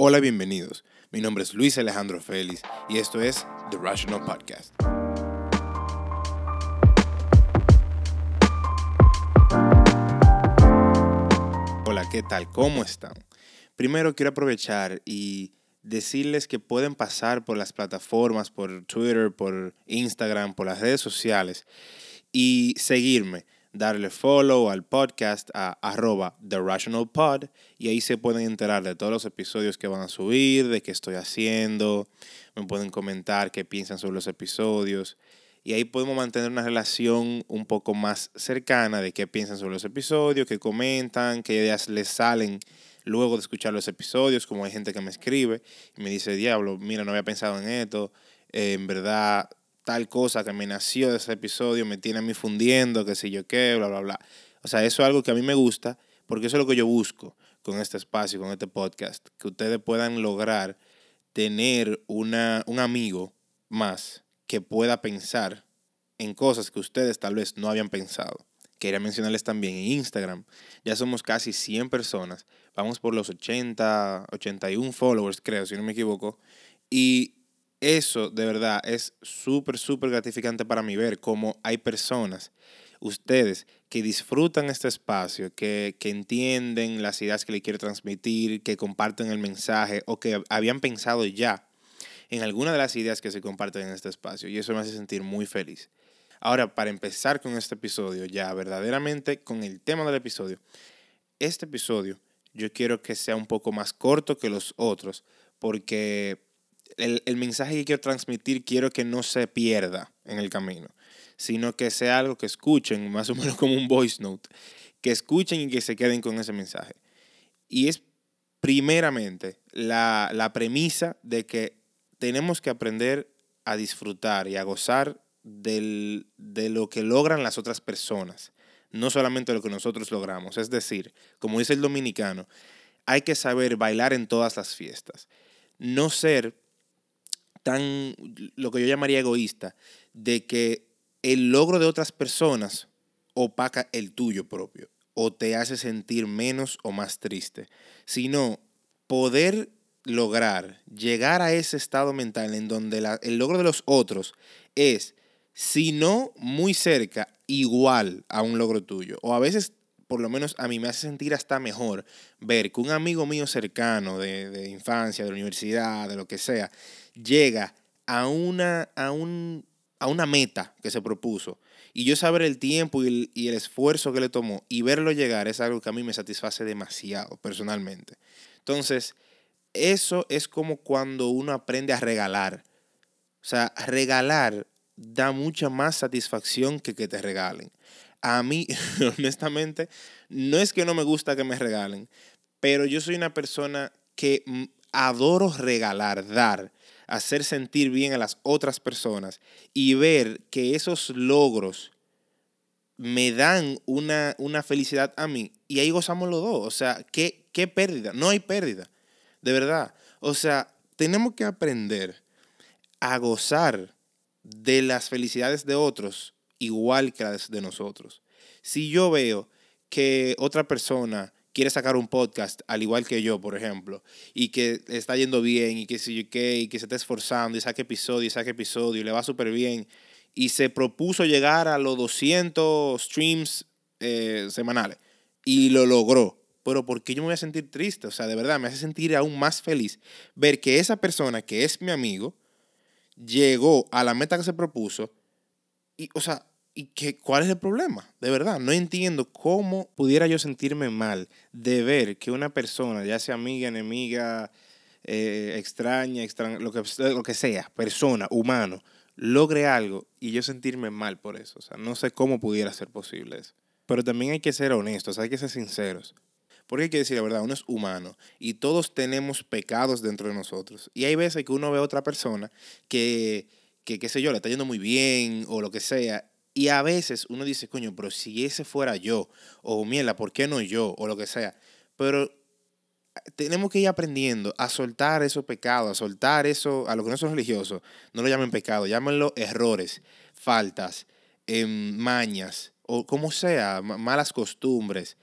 Hola, bienvenidos. Mi nombre es Luis Alejandro Félix y esto es The Rational Podcast. Hola, ¿qué tal? ¿Cómo están? Primero quiero aprovechar y decirles que pueden pasar por las plataformas, por Twitter, por Instagram, por las redes sociales y seguirme darle follow al podcast a arroba The Rational Pod y ahí se pueden enterar de todos los episodios que van a subir, de qué estoy haciendo, me pueden comentar qué piensan sobre los episodios y ahí podemos mantener una relación un poco más cercana de qué piensan sobre los episodios, qué comentan, qué ideas les salen luego de escuchar los episodios, como hay gente que me escribe y me dice, diablo, mira, no había pensado en esto, eh, en verdad tal cosa que me nació de ese episodio me tiene a mí fundiendo, que sé yo qué, bla, bla, bla. O sea, eso es algo que a mí me gusta porque eso es lo que yo busco con este espacio, con este podcast, que ustedes puedan lograr tener una, un amigo más que pueda pensar en cosas que ustedes tal vez no habían pensado. Quería mencionarles también en Instagram, ya somos casi 100 personas, vamos por los 80, 81 followers creo, si no me equivoco, y eso de verdad es súper, súper gratificante para mí ver cómo hay personas, ustedes, que disfrutan este espacio, que, que, entienden las ideas que le quiero transmitir, que comparten el mensaje o que habían pensado ya en alguna de las ideas que se comparten en este espacio. Y eso me hace sentir muy feliz. Ahora, para empezar con este episodio, ya verdaderamente con el tema del episodio, este episodio yo quiero que sea un poco más corto que los otros, porque el, mensaje que quiero transmitir quiero que no se pierda en el camino, sino que sea algo que escuchen, más o menos como un voice note, que escuchen y que se queden con ese mensaje. Y es primeramente la, la premisa de que tenemos que aprender a disfrutar y a gozar del, de lo que logran las otras personas, no solamente lo que nosotros logramos. Es decir, como dice el dominicano, hay que saber bailar en todas las fiestas. No ser lo que yo llamaría egoísta, de que el logro de otras personas opaca el tuyo propio o te hace sentir menos o más triste, sino poder lograr llegar a ese estado mental en donde el logro de los otros es, si no muy cerca, igual a un logro tuyo, o a veces por lo menos a mí me hace sentir hasta mejor ver que un amigo mío cercano de, de infancia, de universidad, de lo que sea, llega a una, a, un, a una meta que se propuso y yo saber el tiempo y el, y el, esfuerzo que le tomó y verlo llegar es algo que a mí me satisface demasiado personalmente. Entonces, eso es como cuando uno aprende a regalar. O sea, regalar da mucha más satisfacción que que te regalen. A mí, honestamente, no es que no me gusta que me regalen, pero yo soy una persona que mm, adoro regalar, dar hacer sentir bien a las otras personas y ver que esos logros me dan una, una felicidad a mí y ahí gozamos los dos. O sea, ¿qué, ¿qué pérdida? No hay pérdida, de verdad. O sea, tenemos que aprender a gozar de las felicidades de otros igual que las de nosotros. Si yo veo que otra persona quiere sacar un podcast al igual que yo, por ejemplo, y que está yendo bien y que, y que se está esforzando y saque episodio y saque episodio y le va súper bien y se propuso llegar a los 200 streams eh, semanales y lo logró. Pero ¿por qué yo me voy a sentir triste? O sea, de verdad, me hace sentir aún más feliz ver que esa persona que es mi amigo llegó a la meta que se propuso y, o sea, ¿Y qué, cuál es el problema? De verdad, no entiendo cómo pudiera yo sentirme mal de ver que una persona, ya sea amiga, enemiga, eh, extraña, lo, que, lo que sea, persona, humano, logre algo y yo sentirme mal por eso. O sea, no sé cómo pudiera ser posible eso. Pero también hay que ser honestos, hay que ser sinceros. Porque hay que decir la verdad, uno es humano y todos tenemos pecados dentro de nosotros. Y hay veces que uno ve a otra persona que, que qué sé yo, le está yendo muy bien o lo que sea, y a veces uno dice, coño, pero si ese fuera yo, o mierda, ¿por qué no yo? O lo que sea. Pero eh, tenemos que ir aprendiendo a soltar esos pecados, a soltar eso, a lo que no son religiosos, no lo llamen pecado, llámenlo errores, faltas, em, mañas, o como sea, malas costumbres,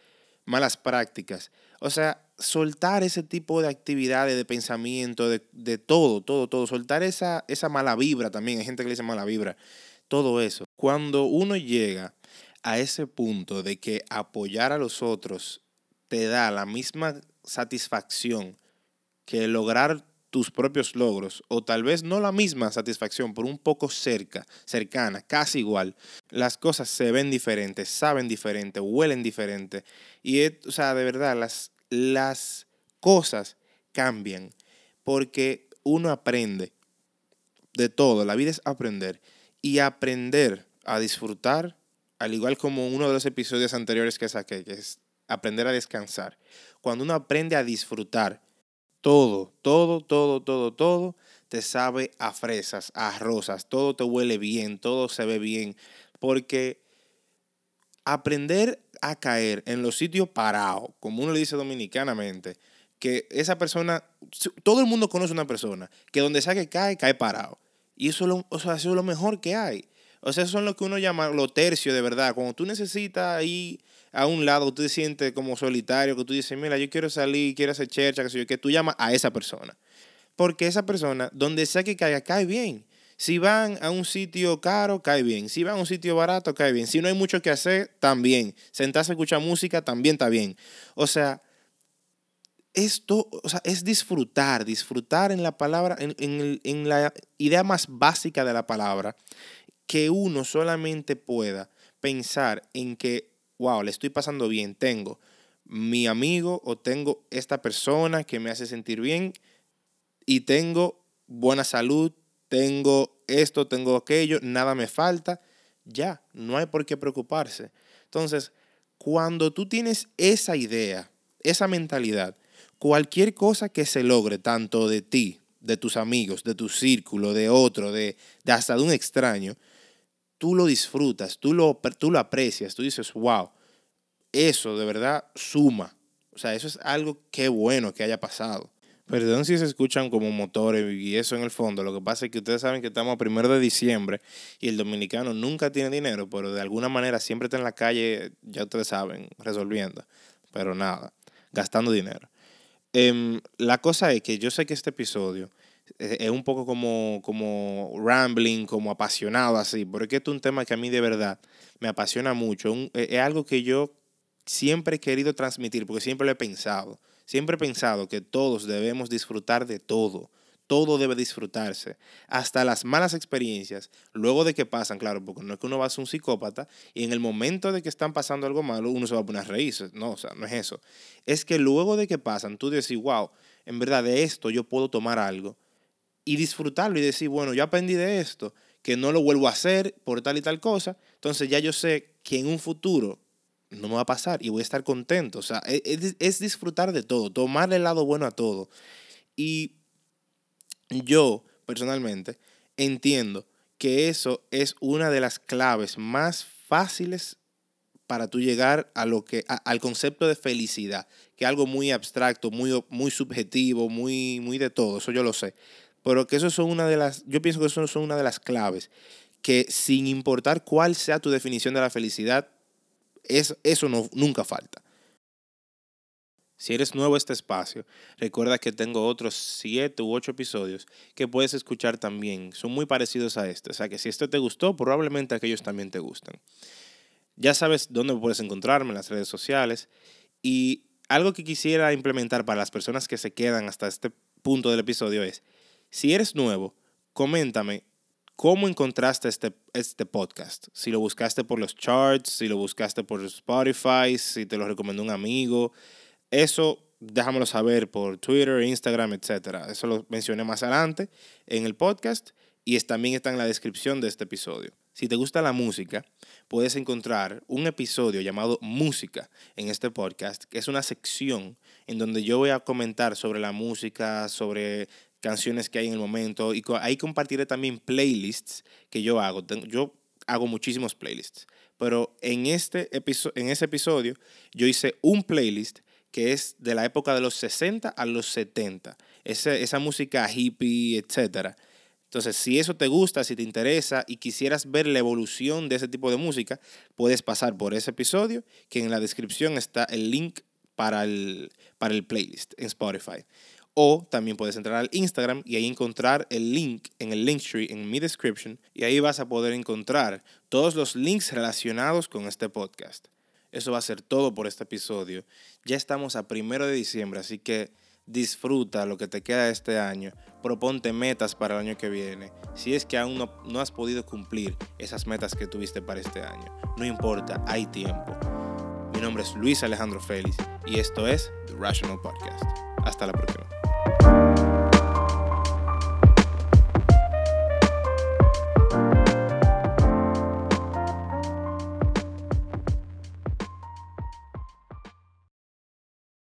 malas prácticas. O sea, soltar ese tipo de actividades, de pensamiento, de, de, todo, todo, todo. Soltar esa, esa mala vibra también. Hay gente que le dice mala vibra. Todo eso. Cuando uno llega a ese punto de que apoyar a los otros te da la misma satisfacción que lograr tus propios logros, o tal vez no la misma satisfacción, pero un poco cerca, cercana, casi igual, las cosas se ven diferentes, saben diferente, huelen diferente. Y, o sea, de verdad, las, las cosas cambian porque uno aprende de todo. La vida es aprender. Y aprender a disfrutar, al igual como uno de los episodios anteriores que saqué, que es aprender a descansar. Cuando uno aprende a disfrutar, todo, todo, todo, todo, todo te sabe a fresas, a rosas, todo te huele bien, todo se ve bien, porque aprender a caer en los sitios parados, como uno le dice dominicanamente, que esa persona, todo el mundo conoce una persona que donde sea que cae, cae parado. Y eso, lo, eso es lo mejor que hay. O sea, eso son lo que uno llama lo tercio de verdad. Cuando tú necesitas ir a un lado, tú te sientes como solitario, que tú dices, mira, yo quiero salir, quiero hacer chercha, que yo, que tú llamas a esa persona. Porque esa persona, donde sea que caiga, cae bien. Si van a un sitio caro, cae bien. Si van a un sitio barato, cae bien. Si no hay mucho que hacer, también. Sentarse a escuchar música, también está bien. O sea, esto o sea, es disfrutar, disfrutar en la palabra, en, en la idea más básica de la palabra, que uno solamente pueda pensar en que wow, le estoy pasando bien, tengo mi amigo o tengo esta persona que me hace sentir bien y tengo buena salud, tengo esto, tengo aquello, nada me falta, ya, no hay por qué preocuparse. Entonces, cuando tú tienes esa idea, esa mentalidad, cualquier cosa que se logre, tanto de ti, de tus amigos, de tu círculo, de otro, de, de hasta de un extraño, tú lo disfrutas, tú lo, tú lo aprecias, tú dices, wow, eso de verdad suma. O sea, eso es algo que bueno que haya pasado. Perdón si se escuchan como motores y eso en el fondo. Lo que pasa es que ustedes saben que estamos a primero de diciembre y el dominicano nunca tiene dinero, pero de alguna manera siempre está en la calle, ya ustedes saben, resolviendo. Pero nada, gastando dinero. Em, la cosa es que yo sé que este episodio eh, es un poco como, como rambling, como apasionado así, porque este es un tema que a mí de verdad me apasiona mucho. Eh, es algo que yo siempre he querido transmitir, porque siempre lo he pensado. Siempre he pensado que todos debemos disfrutar de todo. Todo debe disfrutarse. Hasta las malas experiencias, luego de que pasan, claro, porque no es que uno va a ser un psicópata y en el momento de que están pasando algo malo, uno se va a poner a. No, o sea, no es eso. Es que luego de que pasan, tú decís, wow, en verdad de esto yo puedo tomar algo y disfrutarlo y decir, bueno, yo aprendí de esto, que no lo vuelvo a hacer por tal y tal cosa, entonces ya yo sé que en un futuro no me va a pasar y voy a estar contento. O sea, e, e, es, disfrutar de todo, tomarle el lado bueno a todo. Y yo, personalmente, entiendo que eso es una de las claves más fáciles para tú llegar a lo que, al concepto de felicidad, que es algo muy abstracto, muy, muy subjetivo, muy, muy de todo, eso yo lo sé. Pero que eso son una de las, yo pienso que eso son una de las claves, que sin importar cuál sea tu definición de la felicidad, eso no, nunca falta. Si eres nuevo a este espacio, recuerda que tengo otros siete u ocho episodios que puedes escuchar también. Son muy parecidos a este. O sea que si este te gustó, probablemente aquellos también te gustan. Ya sabes dónde puedes encontrarme en las redes sociales. Y algo que quisiera implementar para las personas que se quedan hasta este punto del episodio es, si eres nuevo, coméntame ¿Cómo encontraste este, este podcast? Si lo buscaste por los charts, si lo buscaste por Spotify, si te lo recomendó un amigo. Eso déjamelo saber por Twitter, Instagram, etc. Eso lo mencioné más adelante en el podcast y también está en la descripción de este episodio. Si te gusta la música, puedes encontrar un episodio llamado Música en este podcast, que es una sección en donde yo voy a comentar sobre la música, sobre canciones que hay en el momento y ahí compartiré también playlists que yo hago. Yo hago muchísimos playlists, pero en, este en ese episodio yo hice un playlist que es de la época de los 60 a los 70, esa, esa música hippie, etc. Entonces, si eso te gusta, si te interesa y quisieras ver la evolución de ese tipo de música, puedes pasar por ese episodio, que en la descripción está el link para el, para el playlist en Spotify. O también puedes entrar al Instagram y ahí encontrar el link en el Linktree en mi description y ahí vas a poder encontrar todos los links relacionados con este podcast. Eso va a ser todo por este episodio. Ya estamos a primero de diciembre, así que disfruta lo que te queda este año. Proponte metas para el año que viene. Si es que aún no, no has podido cumplir esas metas que tuviste para este año, no importa, hay tiempo. Mi nombre es Luis Alejandro Félix y esto es The Rational Podcast. Hasta la próxima.